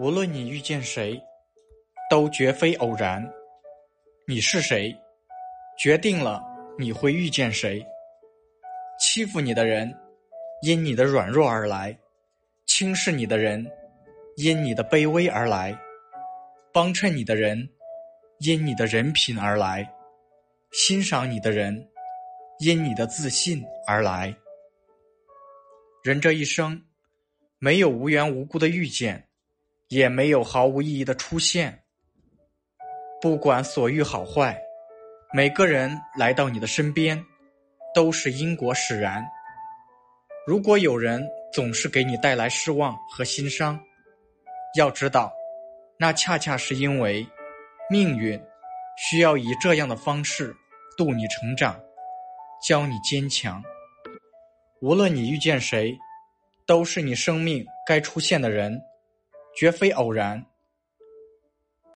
无论你遇见谁，都绝非偶然。你是谁，决定了你会遇见谁。欺负你的人，因你的软弱而来；轻视你的人，因你的卑微而来；帮衬你的人，因你的人品而来；欣赏你的人，因你的自信而来。人这一生，没有无缘无故的遇见。也没有毫无意义的出现。不管所遇好坏，每个人来到你的身边，都是因果使然。如果有人总是给你带来失望和心伤，要知道，那恰恰是因为命运需要以这样的方式度你成长，教你坚强。无论你遇见谁，都是你生命该出现的人。绝非偶然。